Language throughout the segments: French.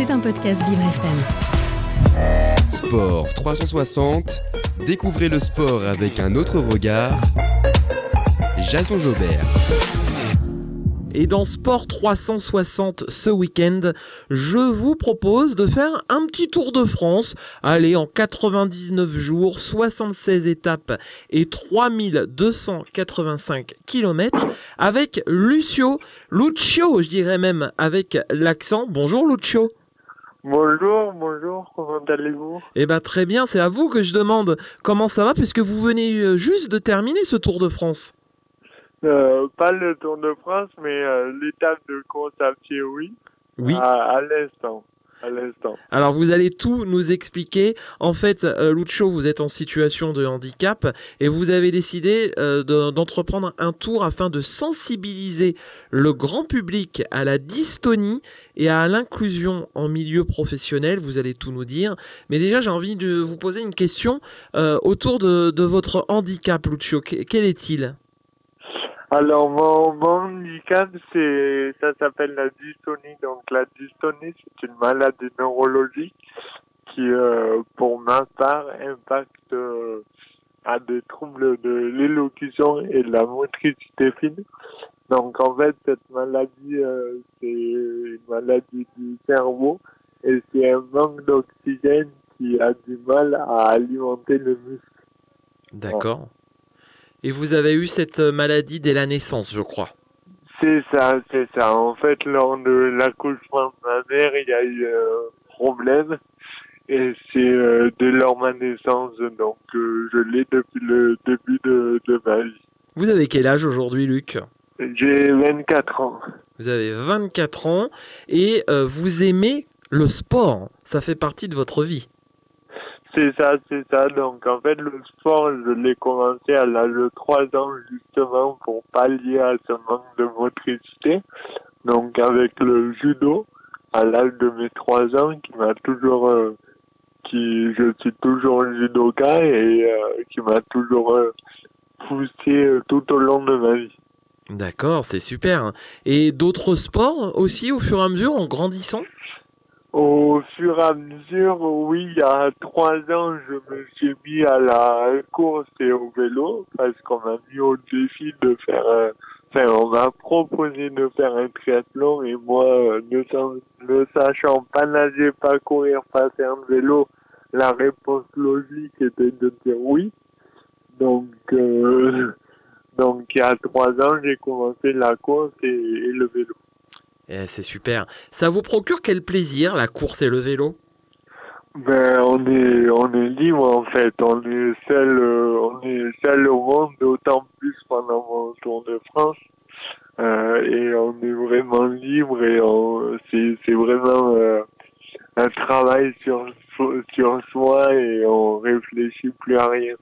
C'est un podcast Vivre FM. Sport 360, découvrez le sport avec un autre regard. Jason Jobert. Et dans Sport 360 ce week-end, je vous propose de faire un petit tour de France. Allez, en 99 jours, 76 étapes et 3285 km avec Lucio, Lucio, je dirais même avec l'accent. Bonjour Lucio. Bonjour, bonjour, comment allez-vous? Eh ben très bien, c'est à vous que je demande comment ça va puisque vous venez euh, juste de terminer ce Tour de France? Euh, pas le Tour de France, mais euh, l'étape de course à pied, oui. Oui. À, à l'instant. Alors vous allez tout nous expliquer. En fait, euh, Lucho, vous êtes en situation de handicap et vous avez décidé euh, de- d'entreprendre un tour afin de sensibiliser le grand public à la dystonie et à l'inclusion en milieu professionnel. Vous allez tout nous dire. Mais déjà, j'ai envie de vous poser une question euh, autour de, de votre handicap, Lucho. Que- Quel est-il? Alors, mon, mon handicap, c'est, ça s'appelle la dystonie. Donc, la dystonie, c'est une maladie neurologique qui, euh, pour ma part, impacte euh, à des troubles de l'élocution et de la motricité fine. Donc, en fait, cette maladie, euh, c'est une maladie du cerveau et c'est un manque d'oxygène qui a du mal à alimenter le muscle. D'accord. Et vous avez eu cette maladie dès la naissance, je crois. C'est ça, c'est ça. En fait, lors de l'accouchement de ma mère, il y a eu un problème. Et c'est euh, dès lors ma naissance, donc euh, je l'ai depuis le début de, de ma vie. Vous avez quel âge aujourd'hui, Luc? J'ai 24 ans. Vous avez 24 ans et euh, vous aimez le sport. Ça fait partie de votre vie. C'est ça, c'est ça. Donc en fait, le sport, je l'ai commencé à l'âge de 3 ans justement pour pallier à ce manque de motricité. Donc avec le judo, à l'âge de mes 3 ans, qui m'a toujours, euh, qui je suis toujours judoka et euh, qui m'a toujours euh, poussé tout au long de ma vie. D'accord, c'est super. hein. Et d'autres sports aussi au fur et à mesure en grandissant? Au fur et à mesure, oui, il y a trois ans, je me suis mis à la course et au vélo parce qu'on m'a mis au défi de faire, euh, enfin, on m'a proposé de faire un triathlon et moi, euh, ne, ne sachant pas nager, pas courir, pas faire de vélo, la réponse logique était de dire oui. Donc, euh, donc il y a trois ans, j'ai commencé la course et le vélo. Eh, C'est super. Ça vous procure quel plaisir, la course et le vélo? Ben, on est, on est libre en fait. On est seul, euh, on est seul au monde, d'autant plus pendant mon Tour de France. Euh, et on est vraiment libre et c'est, c'est vraiment euh, un travail sur, sur soi et on réfléchit plus à rien.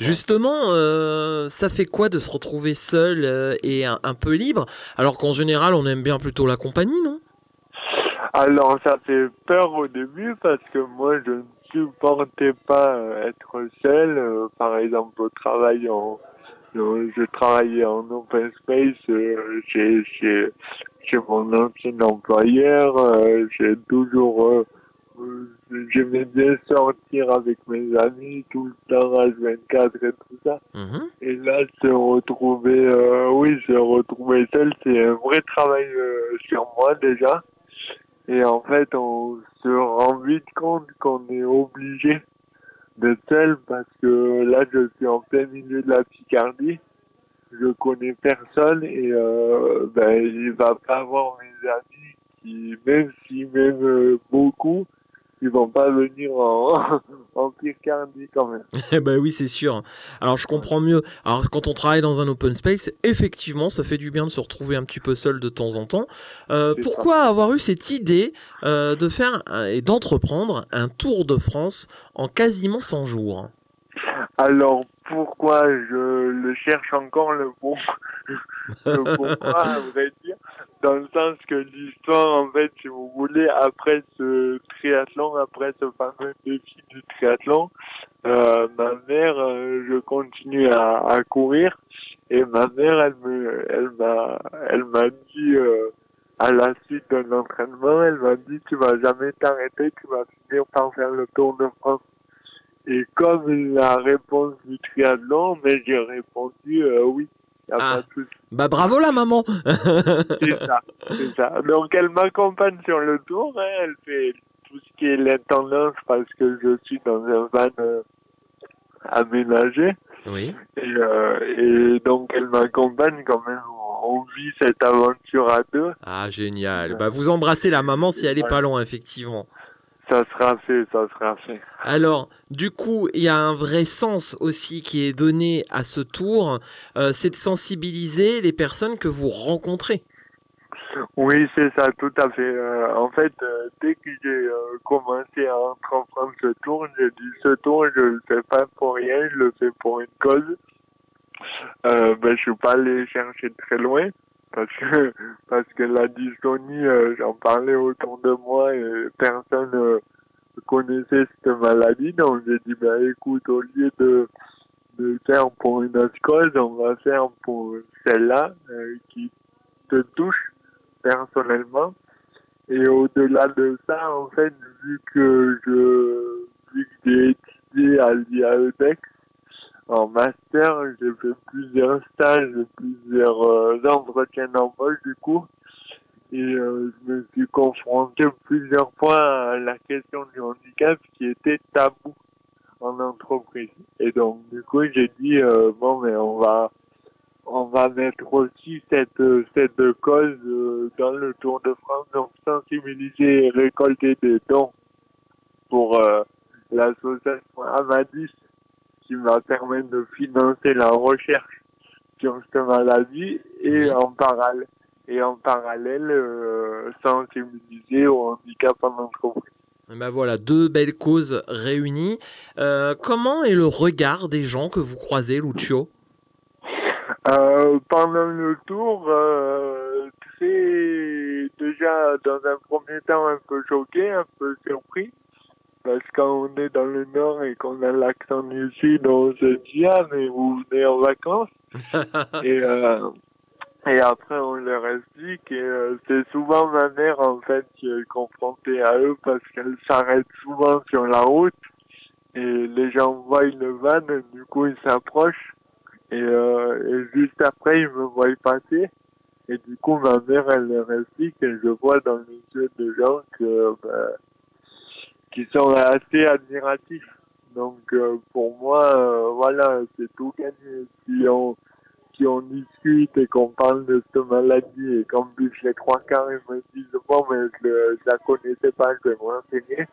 Justement, euh, ça fait quoi de se retrouver seul euh, et un, un peu libre alors qu'en général on aime bien plutôt la compagnie, non? Alors ça fait peur au début parce que moi je ne supportais pas euh, être seul. Euh, par exemple au travail, en, je travaillais en open space chez, chez, chez mon ancien employeur. j'ai toujours j'aimais bien sortir avec mes amis tout le temps H24 et tout ça. Mhm. Et là, se retrouver, euh, oui, se retrouver seul, c'est un vrai travail euh, sur moi déjà. Et en fait, on se rend vite compte qu'on est obligé d'être seul parce que là, je suis en plein milieu de la Picardie. Je connais personne et euh, ben, il va pas avoir mes amis qui, même si m'aiment euh, beaucoup, ils vont pas venir en, en Picardie quand même. Eh ben oui, c'est sûr. Alors je comprends mieux. Alors quand on travaille dans un open space, effectivement, ça fait du bien de se retrouver un petit peu seul de temps en temps. Euh, pourquoi avoir eu cette idée euh, de faire et d'entreprendre un tour de France en quasiment 100 jours? Alors pourquoi je le cherche encore le bon le à vrai dire? Dans le sens que l'histoire en fait si vous voulez après ce triathlon après ce fameux défi du triathlon euh, ma mère euh, je continue à, courir et ma mère elle me elle m'a elle m'a dit euh, à la suite d'un entraînement, elle m'a dit tu vas jamais t'arrêter, tu vas finir par faire le Tour de France. Et comme la réponse du triathlon, mais j'ai répondu oui. Ah. Bah bravo la maman C'est ça, c'est ça. Donc elle m'accompagne sur le tour, hein, elle fait tout ce qui est l'intendance parce que je suis dans un van euh, aménagé. Oui. Et, euh, et donc elle m'accompagne quand même. On vit cette aventure à deux. Ah génial. Bah vous embrassez la maman si elle est pas loin effectivement. Ça sera fait, ça sera fait. Alors, du coup, il y a un vrai sens aussi qui est donné à ce tour, euh, c'est de sensibiliser les personnes que vous rencontrez. Oui, c'est ça, tout à fait. Euh, en fait, euh, dès que j'ai commencé à entreprendre ce tour, j'ai dit ce tour, je le fais pas pour rien, je le fais pour une cause. Euh, ben, je suis pas allé chercher très loin parce que parce que la dystonie, euh, j'en parlais autour de moi et personne euh, connaissait cette maladie. Donc j'ai dit ben écoute, au lieu de de faire pour une autre on va faire pour celle-là euh, qui te touche personnellement. Et au-delà de ça, en fait, vu que je, vu que j'ai étudié à l'IAEDEX en master, j'ai fait plusieurs stages, plusieurs euh, entretiens d'embauche du coup. Et euh, je me suis confronté plusieurs fois à la question du handicap qui était tabou en entreprise. Et donc, du coup, j'ai dit, euh, bon, mais on va, on va mettre aussi cette, cette cause euh, dans le Tour de France, donc sensibiliser et récolter des dons pour euh, l'association Amadis qui va permettre de financer la recherche sur cette maladie et en parallèle et en parallèle euh, sensibiliser au handicap en entreprise. Et Ben voilà, deux belles causes réunies. Euh, comment est le regard des gens que vous croisez, Lucio? Euh, pendant le tour, euh, très déjà dans un premier temps un peu choqué, un peu surpris, parce que quand on est dans le nord et qu'on a l'accent du sud, on se dit ah mais vous venez en vacances? Et euh, et après on leur explique et euh, c'est souvent ma mère en fait qui est confrontée à eux parce qu'elle s'arrête souvent sur la route et les gens voient le van, du coup ils s'approchent et, euh, et juste après, ils me voient passer. Et du coup, ma mère, elle leur explique et je vois dans les yeux des gens que, ben, qui sont assez admiratifs. Donc, euh, pour moi, euh, voilà, c'est tout gagné. Si on, si on discute et qu'on parle de cette maladie et qu'en plus les trois quarts, ils me disent, bon, mais je, je la connaissais pas, je vais renseigner.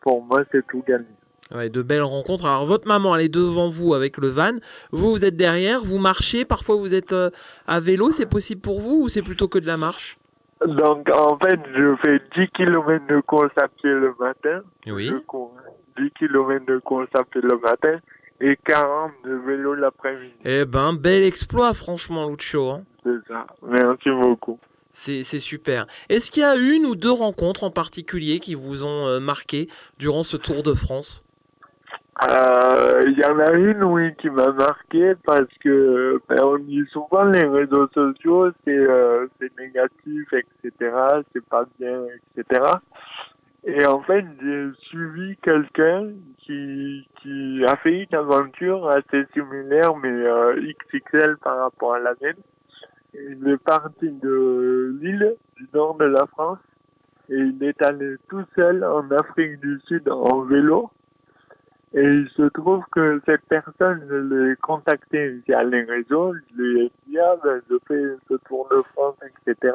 Pour moi, c'est tout gagné. Ouais, de belles rencontres. Alors, votre maman, elle est devant vous avec le van. Vous, vous êtes derrière, vous marchez. Parfois, vous êtes euh, à vélo. C'est possible pour vous ou c'est plutôt que de la marche? Donc, en fait, je fais 10 km de course à pied le matin. Oui. Je cours 10 km de course à pied le matin et 40 de vélo l'après-midi. Eh ben, bel exploit, franchement, Lucio. hein. C'est ça. Merci beaucoup. C'est c'est super. Est-ce qu'il y a une ou deux rencontres en particulier qui vous ont euh, marqué durant ce Tour de France? Euh, Il y en a une, oui, qui m'a marqué parce que ben, on dit souvent les réseaux sociaux, c'est euh, négatif, etc. C'est pas bien, etc. Et en fait, j'ai suivi quelqu'un qui, qui a fait une aventure assez similaire, mais euh, XXL par rapport à la mienne. Il est parti de l'île du nord de la France et il est allé tout seul en Afrique du Sud en vélo. Et il se trouve que cette personne, je l'ai contacté via les réseaux, je lui ai dit, ah, ben, je fais ce tour de France, etc.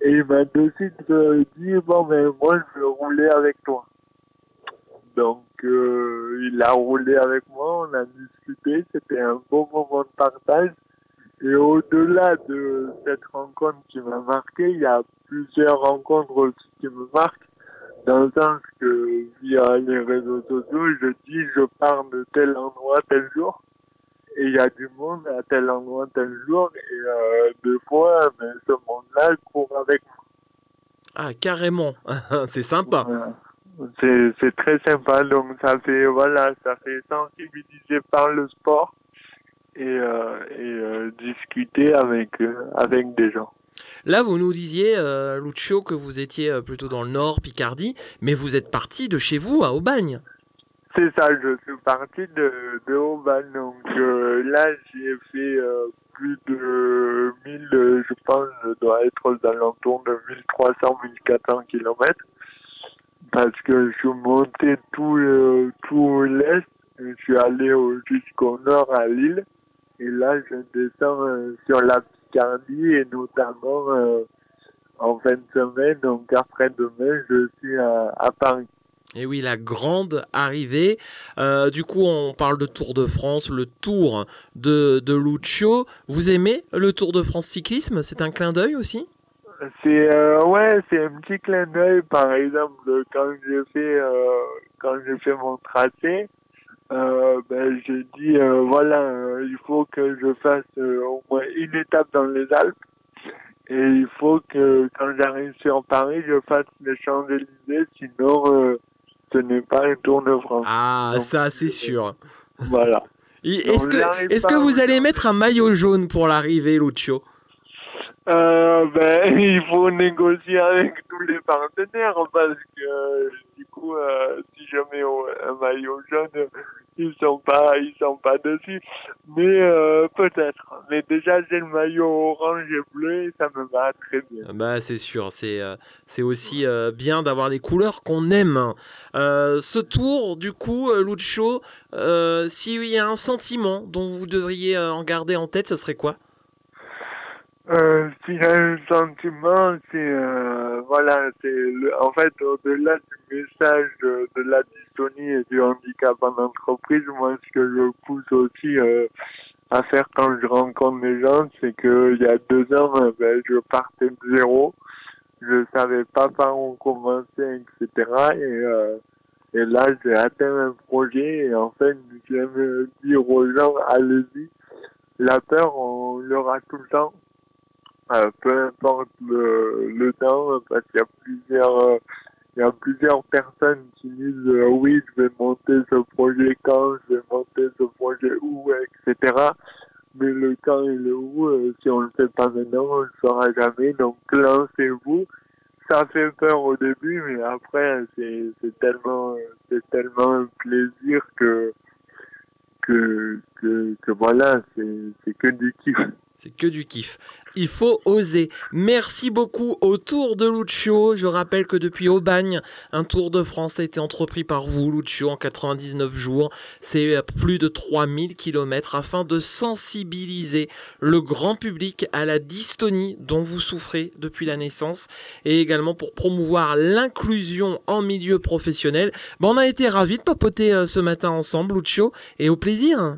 Et il m'a de suite euh, dit, bon, ben, moi, je veux rouler avec toi. Donc, euh, il a roulé avec moi, on a discuté, c'était un beau moment de partage. Et au-delà de cette rencontre qui m'a marqué, il y a plusieurs rencontres aussi qui me marquent, dans le sens que via les réseaux sociaux, je dis je pars de tel endroit tel jour, et il y a du monde à tel endroit tel jour, et euh, des fois, ben, ce monde-là court avec moi. Ah, carrément. c'est sympa. C'est c'est très sympa, donc ça fait voilà, ça fait sensibiliser par le sport et, euh, et euh, discuter avec euh, avec des gens. Là, vous nous disiez, euh, Lucio, que vous étiez euh, plutôt dans le nord, Picardie, mais vous êtes parti de chez vous à Aubagne. C'est ça, je suis parti de, de Aubagne. Donc euh, là, j'ai fait euh, plus de 1000, euh, je pense, je dois être aux alentours de 1300, 1400 kilomètres. Parce que je suis monté tout, tout l'est, je suis allé au- jusqu'au nord à Lille. Et là, je descends sur la Picardie et notamment euh, en fin de semaine, donc après-demain, je suis à, à Paris. Et oui, la grande arrivée. Euh, du coup, on parle de Tour de France, le Tour de, de Lucio. Vous aimez le Tour de France cyclisme? C'est un clin d'œil aussi? C'est euh, ouais, c'est un petit clin d'œil. Par exemple, quand j'ai fait euh, quand j'ai fait mon tracé, euh, ben j'ai dit euh, voilà, euh, il faut que je fasse au moins une étape dans les Alpes. Et il faut que quand j'arrive sur Paris, je fasse les Champs-Élysées, sinon ce n'est pas un Tour de France. Ah, Donc, ça, c'est sûr. Voilà. Est-ce que, pas que vous allez mettre un maillot jaune pour l'arrivée, Lucio? Euh, ben, il faut négocier avec tous les partenaires parce que du coup, euh, si mets au- un maillot jaune, ils sont pas, ils sont pas dessus. Mais euh, peut-être. Mais déjà, j'ai le maillot orange et bleu et ça me va très bien. Bah, c'est sûr, c'est euh, c'est aussi euh, bien d'avoir les couleurs qu'on aime. Ce tour, du coup, euh, s'il y a un sentiment dont vous devriez en garder en tête, ce serait quoi? Euh, a un sentiment, c'est euh, voilà, c'est le, en fait au-delà du message de, de la dystonie et du handicap en entreprise, moi ce que je pousse aussi euh, à faire quand je rencontre des gens, c'est que il y a deux ans, euh, ben, je partais de zéro, je savais pas par où commencer, etc. Et euh, et là j'ai atteint un projet et en fait j'aime dire aux gens allez-y, la peur on l'aura tout le temps. Euh, peu importe le, le temps, parce qu'il y a plusieurs, euh, il y a plusieurs personnes qui disent euh, oui, je vais monter ce projet quand, je vais monter ce projet où, etc. Mais le quand et le où, euh, si on le fait pas maintenant, on le fera jamais. Donc lancez-vous. Ça fait peur au début, mais après c'est c'est tellement c'est tellement un plaisir que que que, que voilà, c'est c'est que du kiff. C'est que du kiff. Il faut oser. Merci beaucoup au Tour de Lucio. Je rappelle que depuis Aubagne, un Tour de France a été entrepris par vous, Lucio, en 99 jours. C'est plus de 3000 km afin de sensibiliser le grand public à la dystonie dont vous souffrez depuis la naissance et également pour promouvoir l'inclusion en milieu professionnel. Bon, on a été ravis de papoter euh, ce matin ensemble, Lucio, et au plaisir.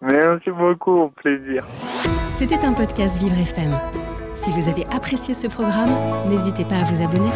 Merci beaucoup, au plaisir. C'était un podcast Vivre FM. Si vous avez apprécié ce programme, n'hésitez pas à vous abonner.